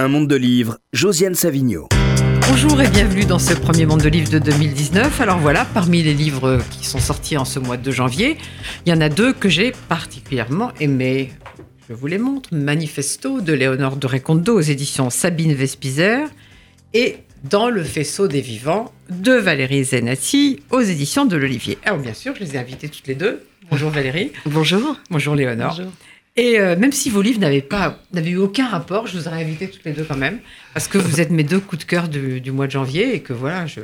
Un monde de livres, Josiane Savigno. Bonjour et bienvenue dans ce premier monde de livres de 2019. Alors voilà, parmi les livres qui sont sortis en ce mois de janvier, il y en a deux que j'ai particulièrement aimés. Je vous les montre. Manifesto de Léonore de Recondo aux éditions Sabine Vespizer et Dans le faisceau des vivants de Valérie Zenati aux éditions de l'Olivier. Alors bien sûr, je les ai invitées toutes les deux. Bonjour Valérie. Bonjour. Bonjour Léonore. Bonjour. Et euh, même si vos livres n'avaient pas, eu aucun rapport, je vous aurais invité toutes les deux quand même, parce que vous êtes mes deux coups de cœur du, mois de janvier et que voilà, je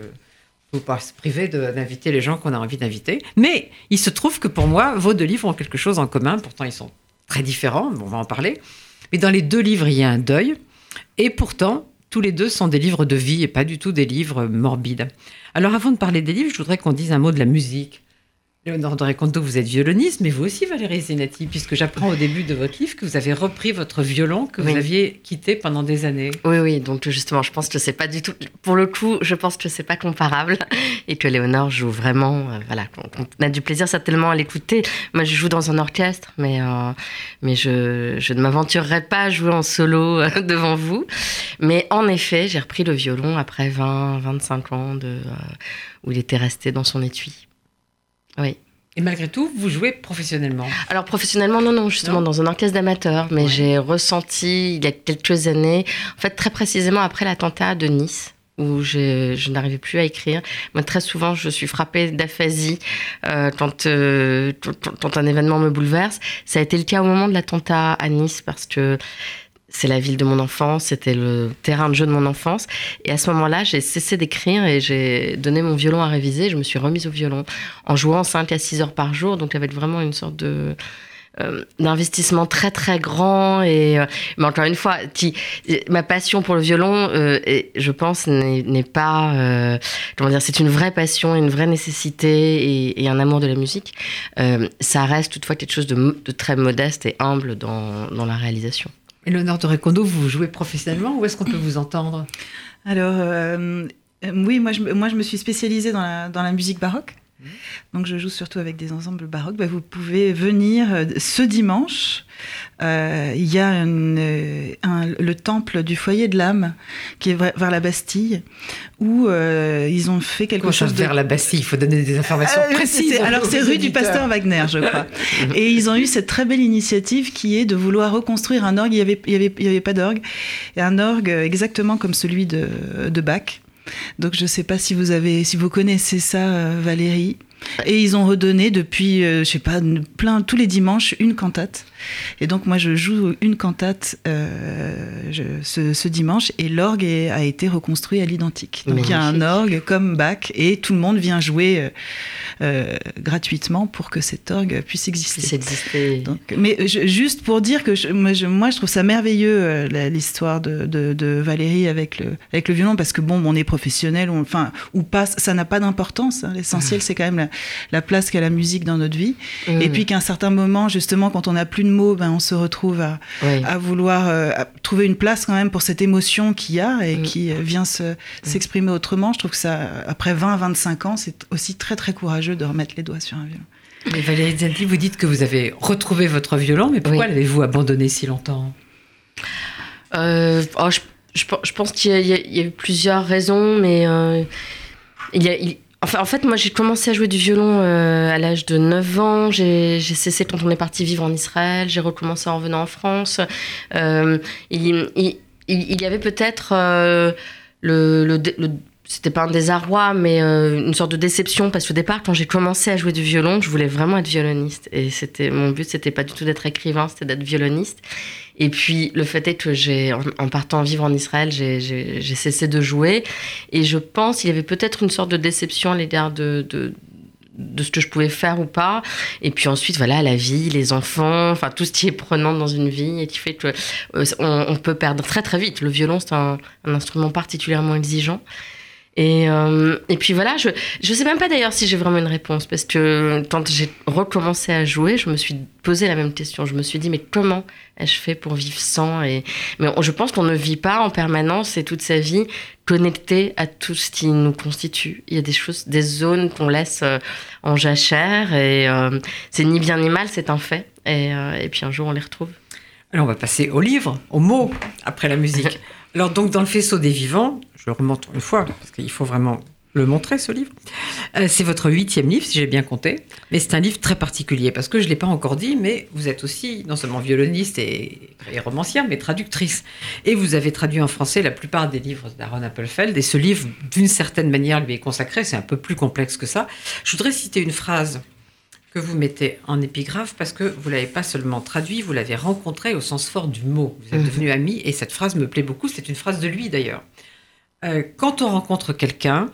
ne pas se priver d'inviter les gens qu'on a envie d'inviter. Mais il se trouve que pour moi, vos deux livres ont quelque chose en commun. Pourtant, ils sont très différents. On va en parler. Mais dans les deux livres, il y a un deuil, et pourtant, tous les deux sont des livres de vie et pas du tout des livres morbides. Alors, avant de parler des livres, je voudrais qu'on dise un mot de la musique. Léonore de Recondo, vous êtes violoniste, mais vous aussi, Valérie Zenati, puisque j'apprends au début de votre livre que vous avez repris votre violon que vous aviez quitté pendant des années. Oui, oui, donc justement, je pense que c'est pas du tout. Pour le coup, je pense que c'est pas comparable et que Léonore joue vraiment. euh, voilà, qu'on a du plaisir certainement à l'écouter. Moi, je joue dans un orchestre, mais, euh, mais je, je ne m'aventurerai pas à jouer en solo euh, devant vous. Mais en effet, j'ai repris le violon après 20, 25 ans de, euh, où il était resté dans son étui. Oui. Et malgré tout, vous jouez professionnellement. Alors professionnellement, non, non, justement Non dans un orchestre d'amateurs, mais Ouais. j'ai ressenti il y a quelques années, en fait très précisément après l'attentat de Nice, où je, je n'arrivais plus à écrire. Moi, très souvent, je suis frappée d'aphasie euh, quand, euh, quand, quand un événement me bouleverse. Ça a été le cas au moment de l'attentat à Nice, parce que c'est la ville de mon enfance, c'était le terrain de jeu de mon enfance. Et à ce moment-là, j'ai cessé d'écrire et j'ai donné mon violon à réviser. Je me suis remise au violon en jouant 5 à 6 heures par jour. Donc, avec vraiment une sorte euh, d'investissement très très grand et euh, mais encore une fois ma passion pour le violon euh, je pense n'est pas comment dire c'est une vraie passion une vraie nécessité et, un amour de la musique ça reste toutefois quelque chose de, très modeste et humble dans la réalisation Et Léonore de Recondo, vous jouez professionnellement Où est-ce qu'on peut vous entendre? Alors, euh, oui, moi je, me- suis spécialisée dans la musique baroque. Donc je joue surtout avec des ensembles baroques. Bah, vous pouvez venir euh, ce dimanche. Euh, Il y a une, euh, un- le temple du foyer de l'âme qui est vers la Bastille où euh, ils ont fait quelque Comment chose de vers la Bastille? Il faut donner des informations précises. Alors c'est rue du. Pasteur Wagner, je crois. Et ils ont eu cette très belle initiative qui est de vouloir reconstruire un orgue. Il n'y avait, il y avait, il y avait pas d'orgue. Et un orgue exactement comme celui de, de Bach. Donc je ne sais pas si vous, avez, si vous connaissez ça, euh, Valérie. Et ils ont redonné depuis, euh, je sais pas, plein, tous les dimanches, une cantate. Et donc moi je joue une cantate euh, je- ce, ce dimanche et l'orgue a été reconstruit à l'identique. Donc il y a un orgue comme Bach et tout le monde vient jouer euh, euh, gratuitement pour que cet orgue puisse exister. c'est existé Donc, mais je- juste pour dire que je, moi, je, moi, je trouve ça merveilleux l'histoire de, de, de Valérie avec le, avec le violon parce que bon, on est professionnel, on- enfin ou pas, ça n'a pas d'importance. hein. L'essentiel, c'est quand même la, la place qu'a la musique dans notre vie. Mm. Et puis qu'à un certain moment, justement, quand on n'a plus de mots, ben, on se retrouve à, Oui. à vouloir euh, à trouver une place quand même pour cette émotion qu'il y a et Mm. qui euh, vient se- s'exprimer autrement. Je trouve que ça, après 20-25 ans, c'est aussi très très courageux de remettre les doigts sur un violon. Mais Valérie Zenati, vous dites que vous avez retrouvé votre violon, mais pourquoi Oui. l'avez-vous abandonné si longtemps? Euh, oh, je, je pe- je pense qu'il y, a- y eu plusieurs raisons, mais euh, il y a, il- en fait, moi, j'ai commencé à jouer du violon euh, à l'âge de 9 ans. J'ai cessé quand on est parti vivre en Israël. J'ai recommencé en revenant en France. Euh, il, y avait peut-être euh, le, c'était pas un désarroi, mais une sorte de déception parce qu'au départ, quand j'ai commencé à jouer du violon, je voulais vraiment être violoniste et c'était mon but, c'était pas du tout d'être écrivain, c'était d'être violoniste. Et puis le fait est que j'ai, en, partant vivre en Israël, j'ai- cessé de jouer et je pense qu'il y avait peut-être une sorte de déception à l'égard de, de de ce que je pouvais faire ou pas. Et puis ensuite, voilà, la vie, les enfants, enfin tout ce qui est prenant dans une vie et qui fait que euh, on, on peut perdre très très vite. Le violon, c'est un, un instrument particulièrement exigeant. Et, euh, et puis voilà, je je sais même pas d'ailleurs si j'ai vraiment une réponse parce que quand j'ai recommencé à jouer, je me suis posé la même question. Je me suis dit mais comment ai-je fait pour vivre sans et mais on- je pense qu'on ne vit pas en permanence et toute sa vie connecté à tout ce qui nous constitue. Il y a des choses, des zones qu'on laisse euh, en jachère et euh, c'est ni bien ni mal, c'est un fait. Et, euh, et puis un jour on les retrouve. Alors on va passer au livre, aux mots, après la musique. Alors donc dans le faisceau des vivants, je remonte une fois parce qu'il faut vraiment le montrer ce livre. Euh, c'est votre huitième livre si j'ai bien compté, mais c'est un livre très particulier parce que je l'ai pas encore dit, mais vous êtes aussi non seulement violoniste et, et, romancière, mais traductrice. Et vous avez traduit en français la plupart des livres d'Aaron Appelfeld et ce livre d'une certaine manière lui est consacré. C'est un peu plus complexe que ça. Je voudrais citer une phrase que vous mettez en épigraphe parce que vous l'avez pas seulement traduit, vous l'avez rencontré au sens fort du mot. Vous êtes Mhm. devenu ami et cette phrase me plaît beaucoup. C'est une phrase de lui d'ailleurs. Euh, quand on rencontre quelqu'un,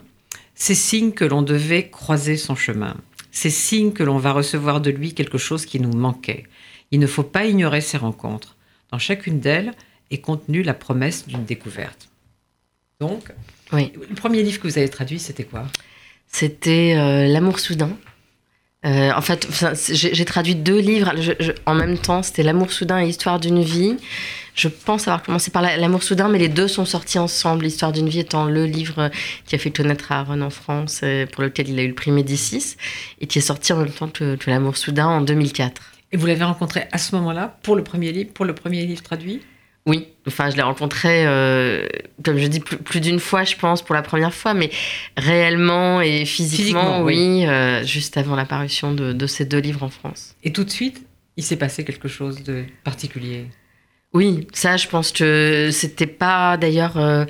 c'est signe que l'on devait croiser son chemin. C'est signe que l'on va recevoir de lui quelque chose qui nous manquait. Il ne faut pas ignorer ces rencontres. Dans chacune d'elles est contenue la promesse d'une découverte. Donc, Oui. le premier livre que vous avez traduit, c'était quoi? C'était euh, L'amour soudain. Euh, en fait, j'ai traduit deux livres en même temps. C'était L'amour soudain et Histoire d'une vie. Je pense avoir commencé par la- L'amour soudain, mais les deux sont sortis ensemble. L'Histoire d'une vie étant le livre qui a fait connaître Aaron en France, euh, pour lequel il a eu le prix Médicis, et qui est sorti en même temps que, que L'amour soudain en 2004. Et vous l'avez rencontré à ce moment-là pour le premier livre, pour le premier livre traduit? Oui, enfin, je l'ai rencontré, euh, comme je dis, plus, plus d'une fois, je pense, pour la première fois, mais réellement et physiquement, Physiquement, oui. oui, euh, juste avant l'apparition de, de ces deux livres en France. Et tout de suite, il s'est passé quelque chose de particulier? Oui, ça, je pense que c'était pas d'ailleurs euh,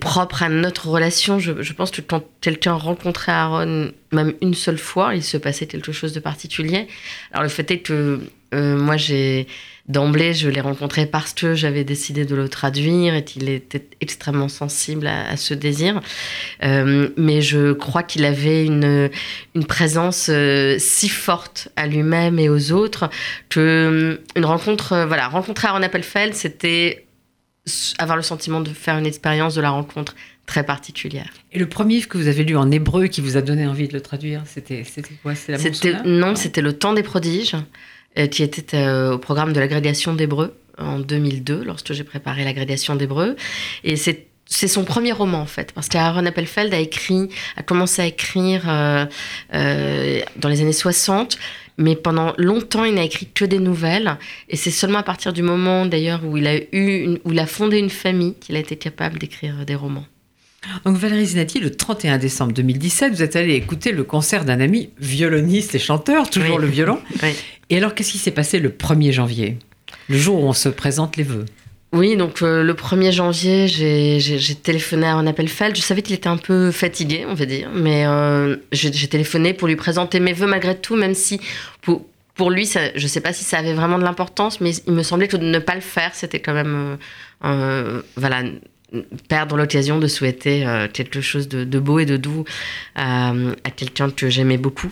propre à notre relation. Je, je pense que quand quelqu'un rencontrait Aaron, même une seule fois, il se passait quelque chose de particulier. Alors le fait est que euh, moi, j'ai d'emblée, je l'ai rencontré parce que j'avais décidé de le traduire et qu'il était extrêmement sensible à, à ce désir. Euh, mais je crois qu'il avait une, une présence euh, si forte à lui-même et aux autres que une rencontre, voilà, rencontrer Aaron Appelfeld, c'était avoir le sentiment de faire une expérience de la rencontre très particulière. Et le premier livre que vous avez lu en hébreu qui vous a donné envie de le traduire, c'était quoi? C'était non, c'était le temps des prodiges, qui était euh, au programme de l'agrégation d'hébreu en 2002, lorsque j'ai préparé l'agrégation d'hébreu, et c'est c'est son premier roman en fait, parce qu'Aaron Appelfeld a écrit, a commencé à écrire euh, euh, dans les années 60, mais pendant longtemps il n'a écrit que des nouvelles, et c'est seulement à partir du moment d'ailleurs où il a eu, une- où il a fondé une famille qu'il a été capable d'écrire des romans. Donc Valérie Zinati, le 31 décembre 2017, vous êtes allé écouter le concert d'un ami violoniste et chanteur, toujours Oui. le violon. Oui. Et alors, qu'est-ce qui s'est passé le 1er janvier? Le jour où on se présente les vœux. Oui, donc euh, le 1er janvier, j'ai- téléphoné à Aaron Appelfeld. Je savais qu'il était un peu fatigué, on va dire, mais euh, j'ai téléphoné pour lui présenter mes vœux malgré tout, même si pour, lui, je ne sais pas si ça avait vraiment de l'importance, mais il me semblait que de ne pas le faire, c'était quand même euh, voilà, perdre l'occasion de souhaiter euh, quelque chose de, beau et de doux à, à quelqu'un que j'aimais beaucoup.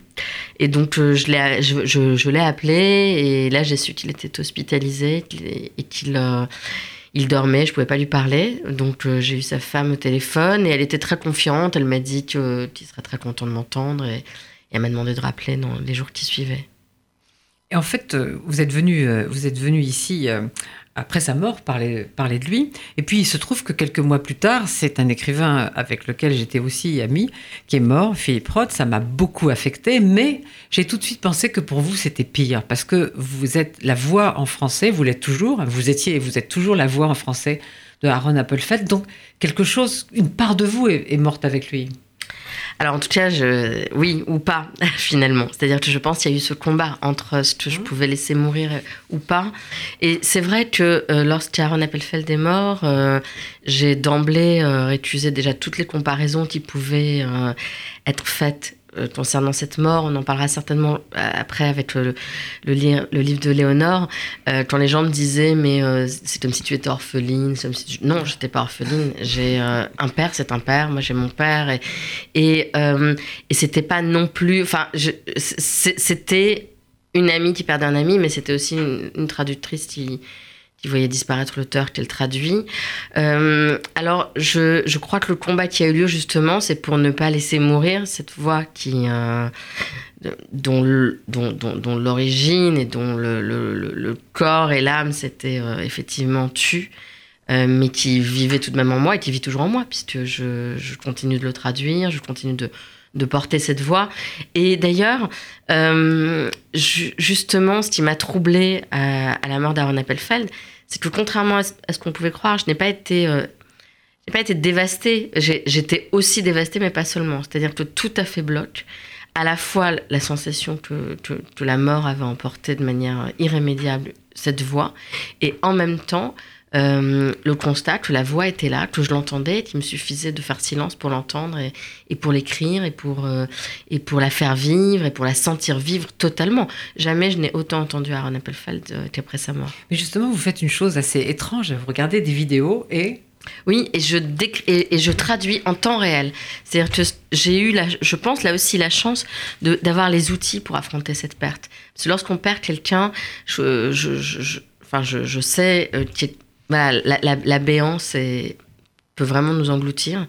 Et donc, euh, je l'ai je, je, appelé et là, j'ai su qu'il était hospitalisé et qu'il euh, il dormait, je pouvais pas lui parler. Donc, euh, j'ai eu sa femme au téléphone et elle était très confiante. Elle m'a dit qu'il serait très content de m'entendre et, et elle m'a demandé de rappeler dans les jours qui suivaient. Et en fait, euh, vous êtes venu, euh, vous êtes venu ici euh, après sa mort parler, parler de lui. Et puis, il se trouve que quelques mois plus tard, c'est un écrivain avec lequel j'étais aussi amie qui est mort, Philippe Roth. Ça m'a beaucoup affecté, mais j'ai tout de suite pensé que pour vous, c'était pire parce que vous êtes la voix en français, vous l'êtes toujours, vous étiez et vous êtes toujours la voix en français de Aaron Appelfeld. Donc, quelque chose, une part de vous est, est morte avec lui. Alors en tout cas, je... oui ou pas finalement. C'est-à-dire que je pense qu'il y a eu ce combat entre ce que je Mhm. pouvais laisser mourir ou pas. Et c'est vrai que euh, lorsqu'Aaron Appelfeld est mort, euh, j'ai d'emblée euh, récusé déjà toutes les comparaisons qui pouvaient euh, être faites concernant cette mort. On en parlera certainement euh, après avec le, le, li- le livre de Léonore. Euh, quand les gens me disaient, mais euh, c'est comme si tu étais orpheline. Comme si tu... Non, j'étais pas orpheline. J'ai euh, un père, c'est un père. Moi, j'ai mon père. Et, et, euh, et c'était pas non plus. Enfin, c'était une amie qui perdait un ami, mais c'était aussi une, une traductrice qui, qui voyait disparaître l'auteur qu'elle traduit. Euh, alors, je, je crois que le combat qui a eu lieu, justement, c'est pour ne pas laisser mourir cette voix qui. euh, dont le- dont, dont- dont l'origine et dont le, le- corps et l'âme s'étaient euh, effectivement tus, euh, mais qui vivait tout de même en moi et qui vit toujours en moi, puisque je, je continue de le traduire, je continue de, de porter cette voix. Et d'ailleurs, ju- justement, ce qui m'a troublée à, à la mort d'Aaron Appelfeld, c'est que contrairement à ce qu'on pouvait croire, je n'ai pas été, euh, j'ai pas été dévastée. J'étais aussi dévastée, mais pas seulement. C'est-à-dire que tout à fait bloc. À la fois la sensation que, que la mort avait emporté de manière irrémédiable cette voix, et en même temps euh, le constat que la voix était là, que je l'entendais, qu'il me suffisait de faire silence pour l'entendre et, pour l'écrire et pour, euh, et pour la faire vivre et pour la sentir vivre totalement. Jamais je n'ai autant entendu Aaron Appelfeld euh, qu'après sa mort. Mais justement, vous faites une chose assez étrange. Vous regardez des vidéos et oui, et je, et, je traduis en temps réel. C'est-à-dire que j'ai eu, la, je pense, là aussi la chance d'avoir les outils pour affronter cette perte. Parce que lorsqu'on perd quelqu'un, je, je, enfin, je, sais la, la, béance peut vraiment nous engloutir.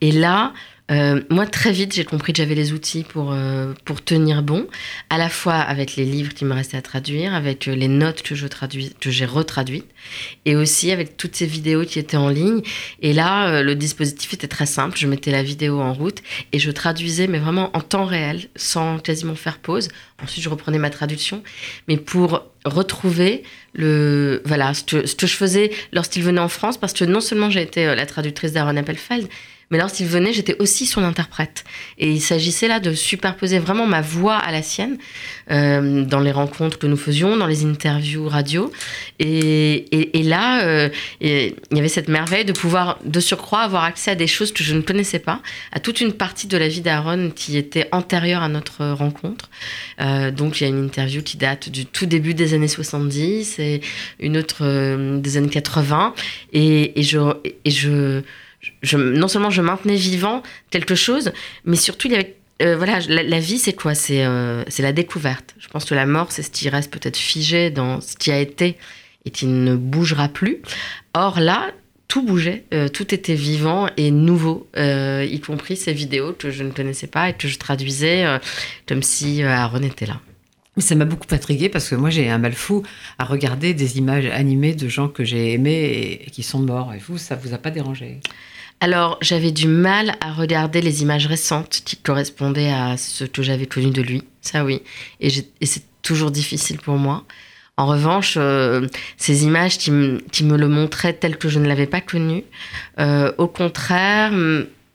Et là, euh, moi, très vite, j'ai compris que j'avais les outils pour, euh, pour tenir bon, à la fois avec les livres qui me restaient à traduire, avec euh, les notes que, je traduis, que j'ai retraduites, et aussi avec toutes ces vidéos qui étaient en ligne. Et là, le dispositif était très simple. Je mettais la vidéo en route et je traduisais, mais vraiment en temps réel, sans quasiment faire pause. Ensuite, je reprenais ma traduction. Mais pour retrouver le voilà ce que, ce que je faisais lorsqu'il venait en France, parce que non seulement j'ai été la traductrice d'Aaron Appelfeld, mais lorsqu'il venait, j'étais aussi son interprète. Et il s'agissait là de superposer vraiment ma voix à la sienne euh, dans les rencontres que nous faisions, dans les interviews radio. Et, là, euh, il y avait cette merveille de pouvoir, de surcroît, avoir accès à des choses que je ne connaissais pas, à toute une partie de la vie d'Aaron qui était antérieure à notre rencontre. Euh, donc, il y a une interview qui date du tout début des années 70 et une autre des années 80. Et. Et je non seulement je maintenais vivant quelque chose, mais surtout euh, voilà, la, vie, c'est quoi? Euh, C'est la découverte. Je pense que la mort, c'est ce qui reste peut-être figé dans ce qui a été et qui ne bougera plus. Or là, tout bougeait, euh, tout était vivant et nouveau, y compris ces vidéos que je ne connaissais pas et que je traduisais comme si Aaron était là. Ça m'a beaucoup intrigué parce que moi j'ai un mal fou à regarder des images animées de gens que j'ai aimés et, qui sont morts. Et vous, ça vous a pas dérangé? Alors, j'avais du mal à regarder les images récentes qui correspondaient à ce que j'avais connu de lui. Ça, oui. Et, c'est toujours difficile pour moi. En revanche, euh, ces images qui, me le montraient tel que je ne l'avais pas connu, euh, au contraire,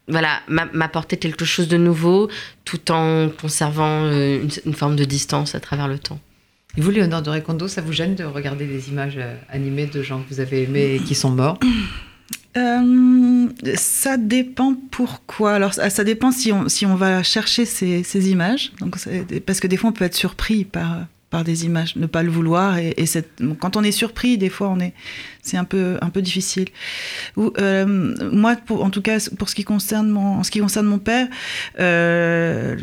voilà, m'apportaient quelque chose de nouveau, tout en conservant euh, une, forme de distance à travers le temps. Et vous, Léonore de Recondo, ça vous gêne de regarder des images animées de gens que vous avez aimés et qui sont morts? Euh, ça dépend pourquoi. Alors, ça, dépend si on, si on va chercher ces, images. Donc, parce que des fois, on peut être surpris par, par des images, ne pas le vouloir. Et, quand on est surpris, des fois, on est, c'est un peu, un peu difficile. Euh, moi, en tout cas, pour ce qui concerne mon, ce qui concerne mon père, euh,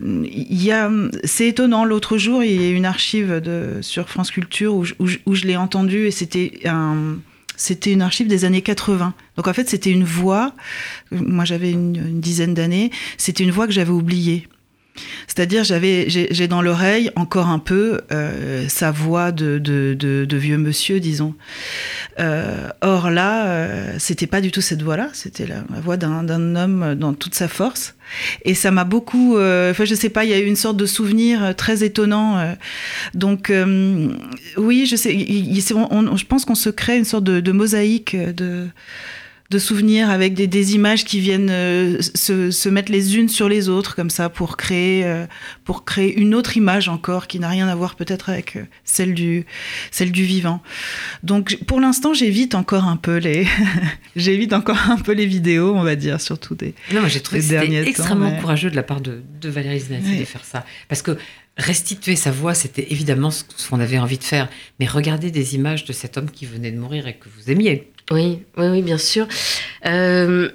c'est étonnant. L'autre jour, il y a une archive de, sur France Culture où, où, où je l'ai entendu et c'était un c'était une archive des années 80. Donc en fait, c'était une voix, moi j'avais une, dizaine d'années, c'était une voix que j'avais oubliée. C'est-à-dire, j'avais, j'ai dans l'oreille encore un peu euh, sa voix de, de, vieux monsieur, disons. Euh, or là, euh, c'était pas du tout cette voix-là, c'était la, voix d'un homme dans toute sa force. Et ça m'a beaucoup, enfin je sais pas, il y a eu une sorte de souvenir très étonnant. donc oui, je sais, je pense qu'on se crée une sorte de mosaïque de de souvenirs avec des, images qui viennent euh, se, mettre les unes sur les autres comme ça pour créer euh, pour créer une autre image encore qui n'a rien à voir peut-être avec euh, celle du celle du vivant. Donc pour l'instant j'évite encore un peu les j'évite encore un peu les vidéos on va dire surtout des non j'ai trouvé c'était extrêmement courageux de la part de, de Valérie Zinati de faire ça parce que restituer sa voix, c'était évidemment ce qu'on avait envie de faire. Mais regarder des images de cet homme qui venait de mourir et que vous aimiez, oui, oui, oui, bien sûr. Euh,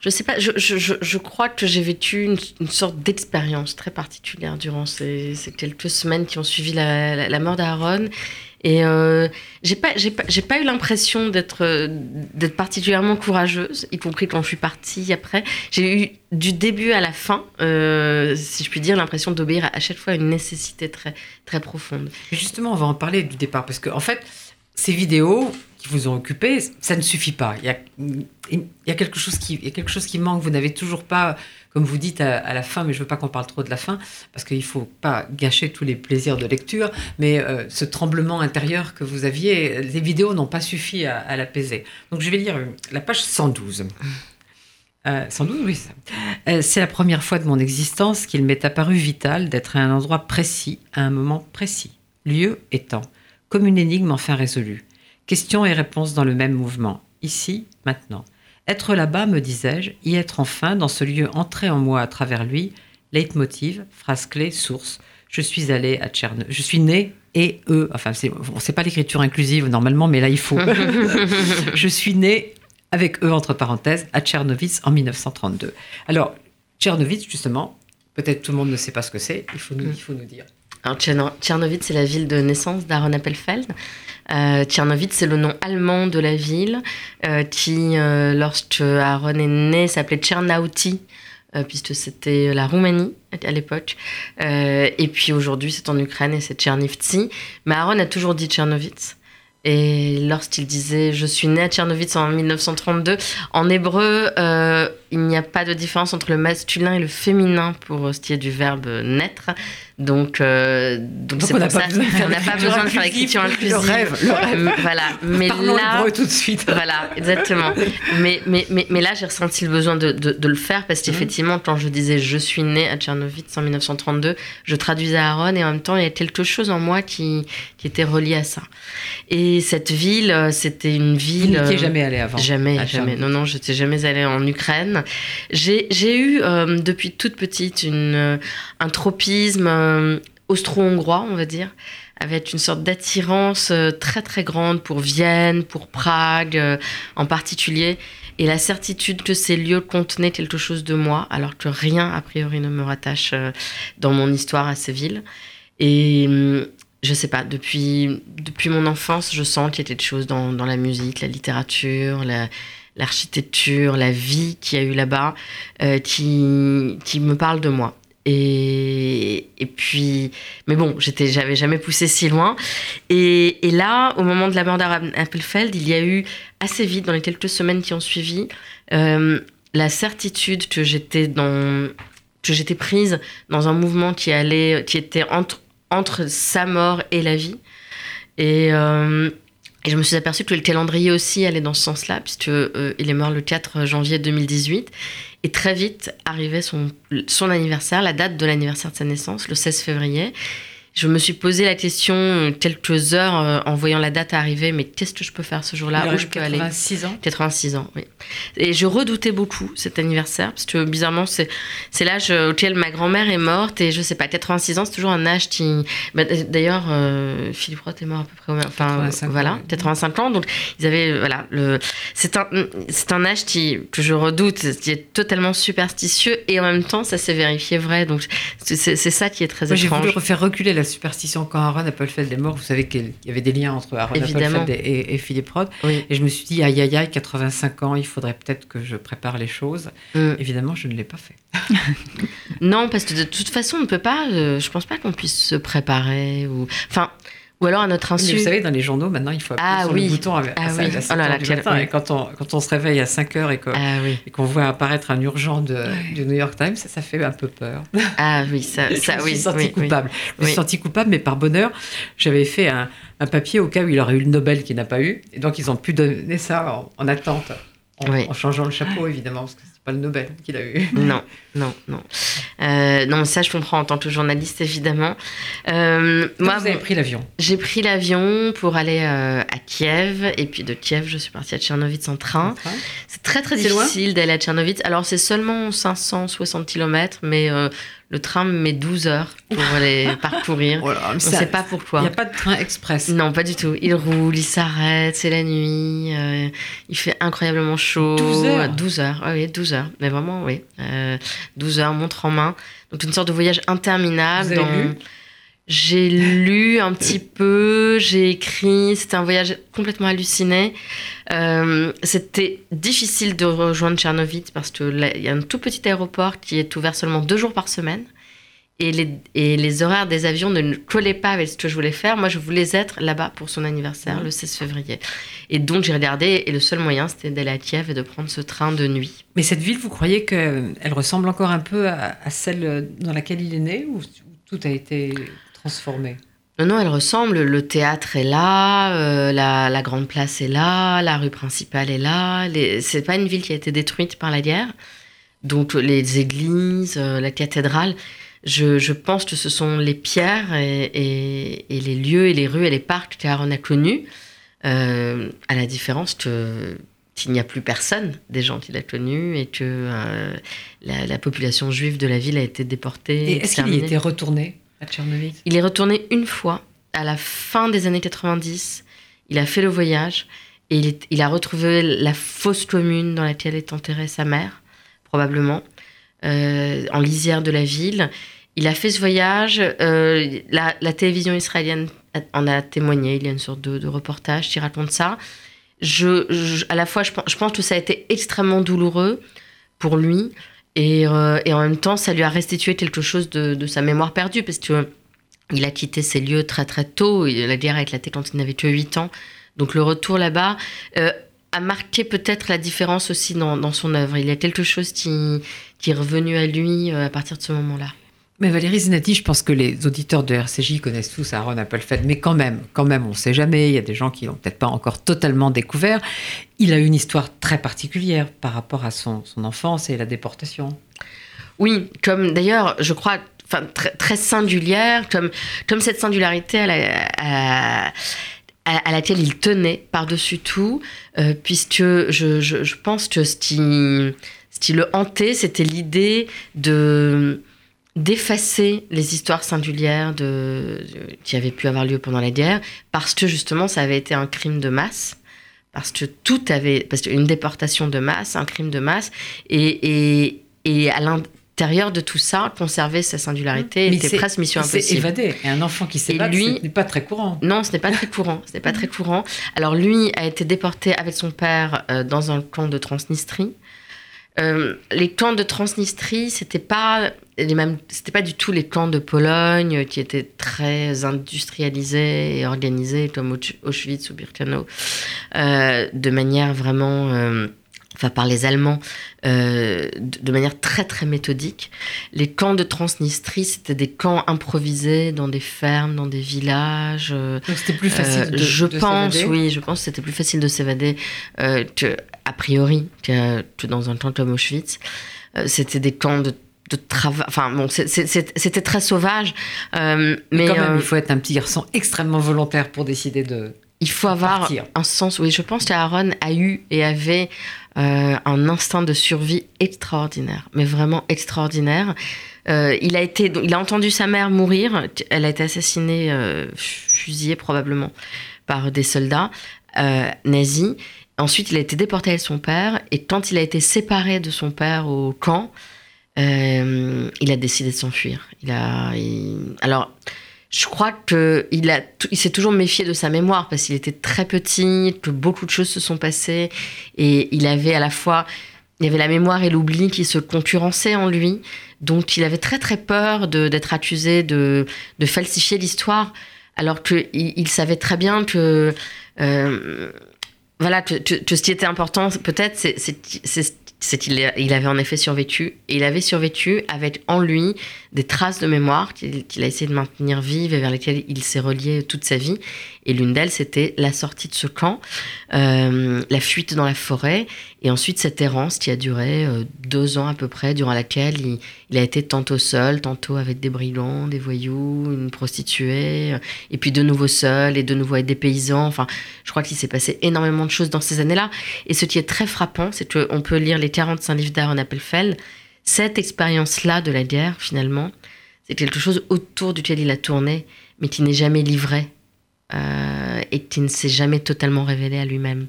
je sais pas, je, crois que j'ai vécu une, sorte d'expérience très particulière durant ces, quelques semaines qui ont suivi la, mort d'Aaron. Et euh, j'ai pas, pas, pas eu l'impression d'être, d'être particulièrement courageuse, y compris quand je suis partie après. J'ai eu du début à la fin, euh, si je puis dire, l'impression d'obéir à chaque fois à une nécessité très, très profonde. Justement, on va en parler du départ parce que en fait, ces vidéos, qui vous ont occupé, ça ne suffit pas. Il y a, quelque, chose qui, manque. Vous n'avez toujours pas, comme vous dites à, la fin, mais je ne veux pas qu'on parle trop de la fin, parce qu'il ne faut pas gâcher tous les plaisirs de lecture, mais euh, ce tremblement intérieur que vous aviez, les vidéos n'ont pas suffi à, l'apaiser. Donc je vais lire la page 112. Euh, 112, oui. Euh, c'est la première fois de mon existence qu'il m'est apparu vital d'être à un endroit précis, à un moment précis, lieu et temps, comme une énigme enfin résolue. Questions et réponses dans le même mouvement, ici, maintenant. Être là-bas, me disais-je, y être enfin, dans ce lieu entré en moi à travers lui, leitmotiv, phrase clé, source. Je suis allé à Tchern... Je suis né et eux, enfin, c'est pas l'écriture inclusive normalement, mais là il faut. je suis né avec eux, entre parenthèses, à Tchernovitz en 1932. Alors, Tchernovitz, justement, peut-être tout le monde ne sait pas ce que c'est, il faut nous, il faut nous dire. Alors, Tcherno- Tchernovitz, c'est la ville de naissance d'Aaron Appelfeld. Euh, Tchernovitz, c'est le nom allemand de la ville, euh, qui, euh, lorsque Aaron est né, s'appelait Tchernauti, euh, puisque c'était la Roumanie à l'époque. Et puis aujourd'hui, c'est en Ukraine et c'est Tchernivtsi. Mais Aaron a toujours dit Tchernovitz. Et lorsqu'il disait je suis né à Tchernovitz en 1932, en hébreu, il n'y a pas de différence entre le masculin et le féminin pour ce qui est du verbe naître. Donc, euh, donc, Donc c'est on n'a pour pas ça besoin de faire on n'a pas besoin de faire l'écriture inclusive. Le rêve, le rêve. Euh, Voilà. Mais Parlons là, tout de suite. voilà, exactement. Mais, mais, mais, mais là, j'ai ressenti le besoin de, de, de le faire parce qu'effectivement, quand je disais je suis né à Tchernovitz en 1932, je traduisais Aaron et en même temps, il y a quelque chose en moi qui, qui était relié à ça. Et cette ville, euh, c'était une Vous ville. n'étiez euh, jamais allé avant. Jamais, jamais. Non, non, je n'étais jamais allée en Ukraine. J'ai eu, euh, depuis toute petite, euh, un tropisme euh, austro-hongrois, on va dire, avec une sorte d'attirance très, très grande pour Vienne, pour Prague en particulier, et la certitude que ces lieux contenaient quelque chose de moi, alors que rien, a priori, ne me rattache dans mon histoire à ces villes. Et hum, je sais pas, depuis, depuis mon enfance, je sens qu'il y a quelque chose dans, dans la musique, la littérature, la, l'architecture, la vie qu'il y a eu là-bas, euh, qui, qui me parle de moi. Et, et puis, mais bon, j'avais jamais poussé si loin. Et, et là, au moment de la mort d'Appelfeld, il y a eu assez vite, dans les quelques semaines qui ont suivi, euh, la certitude que j'étais que j'étais prise dans un mouvement qui allait, qui était entre, entre sa mort et la vie. Et, euh, et je me suis aperçue que le calendrier aussi allait dans ce sens-là, puisque euh, il est mort le 4 janvier 2018. Et très vite arrivait son, son anniversaire, la date de l'anniversaire de sa naissance, le 16 février. Je me suis posé la question euh, quelques heures euh, en voyant la date arriver, mais qu'est-ce que je peux faire ce jour-là Où je peux aller 86 ans. 86 ans, oui. Et je redoutais beaucoup cet anniversaire, parce que bizarrement, c'est, l'âge auquel ma grand-mère est morte, et je sais pas, 86 ans, c'est toujours un âge qui. bah, d'ailleurs, euh, Philippe Roth est mort à peu près, au même- enfin, 85 voilà, ans. 85 ans, donc ils avaient, euh, voilà, le, c'est un, âge qui, que je redoute, qui est totalement superstitieux, et en même temps, ça s'est vérifié vrai, donc c'est, ça qui est très Moi, j'ai étrange. voulu refaire reculer la superstition quand Aaron Appelfeld est mort. Vous savez qu'il y avait des liens entre Aaron Évidemment. Appelfeld et, Philippe Roth. Oui. Et je me suis dit, aïe aïe aïe, 85 ans, il faudrait peut-être que je prépare les choses. Mm. Évidemment, je ne l'ai pas fait. Non, parce que de toute façon, on ne peut pas. euh, je pense pas qu'on puisse se préparer ou, enfin, ou alors à notre Mais insu. vous savez, dans les journaux, maintenant, il faut appuyer Ah sur oui. le bouton à, Ah oui. à 7 Oh là heures là, du quel- matin. oui. Et quand on, quand on se réveille à 5 heures et Ah oui, et qu'on voit apparaître un urgent de, du New York Times, ça, ça fait un peu peur. ah oui, ça, ça je me oui, suis sentie oui, oui. coupable. Je me suis Oui. sentie coupable, mais par bonheur, j'avais fait un, un papier au cas où il aurait eu le Nobel qu'il n'a pas eu. Et donc, ils ont pu donner ça en, en attente, en, Oui. en changeant le chapeau, évidemment, parce que c'est pas le Nobel qu'il a eu. Non, non, non. Euh, non, ça je comprends en tant que journaliste évidemment. Euh, Moi, vous avez bon, pris l'avion. j'ai pris l'avion pour aller euh, à Kiev et puis de Kiev je suis partie à Tchernovitz en train. C'est très très difficile d'aller à Tchernovitz. Alors c'est seulement 560 km, mais le train me met 12 heures pour aller parcourir. Oh là, mais On ne sait pas Il pourquoi. n'y a pas de train express. Non, pas du tout. Il roule, il s'arrête, c'est la nuit, euh, il fait incroyablement chaud. 12 heures 12 heures, ah oui, 12 heures. Mais vraiment, oui. Euh, 12 heures, montre en main. Donc une sorte de voyage interminable. Vous avez lu? J'ai lu un petit peu, j'ai écrit, c'était un voyage complètement halluciné. Euh, c'était difficile de rejoindre Tchernovitz parce qu'il y a un tout petit aéroport qui est ouvert seulement deux jours par semaine. et les, et les horaires des avions ne collaient pas avec ce que je voulais faire. Moi, je voulais être là-bas pour son anniversaire, le 16 février. Et donc, j'ai regardé, et le seul moyen, c'était d'aller à Kiev et de prendre ce train de nuit. Mais cette ville, vous croyez qu'elle ressemble encore un peu à, celle dans laquelle il est né, ou tout a été non, non, elle ressemble. Le théâtre est là, euh, la, la, grande place est là, la rue principale est là. C'est pas une ville qui a été détruite par la guerre. Donc les églises, euh, la cathédrale, je, pense que ce sont les pierres et, les lieux et les rues et les parcs qu'Aaron a connus, euh, à la différence qu'il n'y a plus personne des gens qu'il a connus et que euh, la, population juive de la ville a été déportée. Et est-ce qu'il y était retourné? Il est retourné une fois, à la fin des années 90. Il a fait le voyage et il, a retrouvé la fosse commune dans laquelle est enterrée sa mère, probablement. Euh, en lisière de la ville. Il a fait ce voyage. Euh, la, télévision israélienne en a témoigné. Il y a une sorte de, reportage qui raconte ça. À la fois, je, pense que ça a été extrêmement douloureux pour lui. Et, euh, et, en même temps, ça lui a restitué quelque chose de, sa mémoire perdue. Parce que il a quitté ces lieux très très tôt. La guerre a éclaté quand il n'avait que 8 ans. Donc le retour là-bas a marqué peut-être la différence aussi dans, dans, son œuvre. Il y a quelque chose qui, qui est revenu à lui euh, à partir de ce moment-là. Mais Valérie Zinati, je pense que les auditeurs de RCJ connaissent tous Aaron Appelfeld, mais quand même, quand même, on ne sait jamais. Il y a des gens qui l'ont peut-être pas encore totalement découvert. Il a une histoire très particulière par rapport à son, enfance et la déportation. Oui, comme d'ailleurs, je crois, enfin, très, singulière, comme, comme cette singularité, elle a, à, laquelle il tenait par-dessus tout, euh, puisque je, je, pense que ce qui, ce qui le hantait, c'était l'idée de d'effacer les histoires singulières de, qui avaient pu avoir lieu pendant la guerre, parce que justement ça avait été un crime de masse, parce que tout avait, parce qu'une déportation de masse, un crime de masse, et, et, et à l'intérieur de tout ça, conserver sa singularité était presque mission impossible. Évadé. Et un enfant qui s'évade, ce n'est pas très courant. Non, ce n'est pas très courant. Ce n'est pas très courant. Alors lui a été déporté avec son père euh, dans un camp de Transnistrie. Euh, les camps de Transnistrie, c'était pas les mêmes, c'était pas du tout les camps de Pologne qui étaient très industrialisés et organisés comme Auschwitz ou Birkenau, euh, de manière vraiment enfin par les Allemands, euh, de, manière très très méthodique. Les camps de Transnistrie, c'était des camps improvisés dans des fermes, dans des villages. Euh, Donc c'était plus facile euh, de Je pense, oui, je pense que c'était plus facile de s'évader que, a priori, que, dans un camp comme Auschwitz. c'était des camps de de travail. Enfin, bon, c'était très sauvage. mais, mais, quand même, il faut être un petit garçon extrêmement volontaire pour décider de. Il faut avoir un sens. Oui, je pense qu'Aaron a eu et avait euh, un instinct de survie extraordinaire, mais vraiment extraordinaire. Euh, il, a été, il a entendu sa mère mourir. Elle a été assassinée, euh, fusillée probablement par des soldats nazis. Ensuite, il a été déporté avec son père. Et quand il a été séparé de son père au camp, il a décidé de s'enfuir. Alors je crois qu'il il s'est toujours méfié de sa mémoire parce qu'il était très petit, que beaucoup de choses se sont passées et il avait à la fois, il avait la mémoire et l'oubli qui se concurrençaient en lui. Donc il avait très très peur d'être accusé de, de falsifier l'histoire alors qu'il il savait très bien que euh, voilà que, ce qui était important peut-être c'est qu'il il avait en effet survécu. Et il avait survécu avec en lui des traces de mémoire qu'il a essayé de maintenir vives et vers lesquelles il s'est relié toute sa vie. Et l'une d'elles, c'était la sortie de ce camp, euh, la fuite dans la forêt, et ensuite cette errance qui a duré euh, deux ans à peu près, durant laquelle il, a été tantôt seul, tantôt avec des brigands, des voyous, une prostituée, euh, et puis de nouveau seul, et de nouveau avec des paysans. Enfin, je crois qu'il s'est passé énormément de choses dans ces années-là. Et ce qui est très frappant, c'est qu'on peut lire les 45 livres d'Aaron Appelfeld. Cette expérience-là de la guerre, finalement, c'est quelque chose autour duquel il a tourné, mais qui n'est jamais livré euh, et qui ne s'est jamais totalement révélé à lui-même.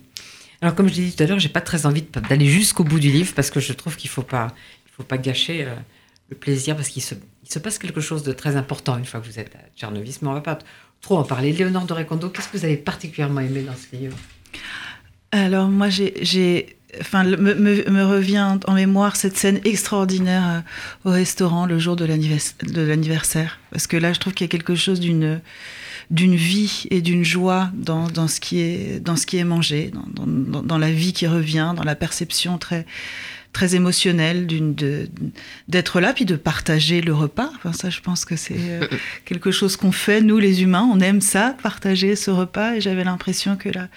Alors, comme je l'ai dit tout à l'heure, j'ai pas très envie d'aller jusqu'au bout du livre parce que je trouve qu'il faut pas, il faut pas gâcher euh, le plaisir parce qu'il se, il se passe quelque chose de très important une fois que vous êtes à Tchernobyl. Mais on va pas trop en parler. Léonore de Recondo, qu'est-ce que vous avez particulièrement aimé dans ce livre? Alors, moi, j'ai enfin, me, me, revient en mémoire cette scène extraordinaire euh, au restaurant le jour de l'anniversaire. Parce que là, je trouve qu'il y a quelque chose d'une d'une vie et d'une joie dans, dans, ce qui est, dans ce qui est mangé, dans, dans, dans, la vie qui revient, dans la perception très, très émotionnelle d'être là, puis de partager le repas. Enfin, ça, je pense que c'est euh, quelque chose qu'on fait, nous les humains, on aime ça, partager ce repas, et j'avais l'impression que là,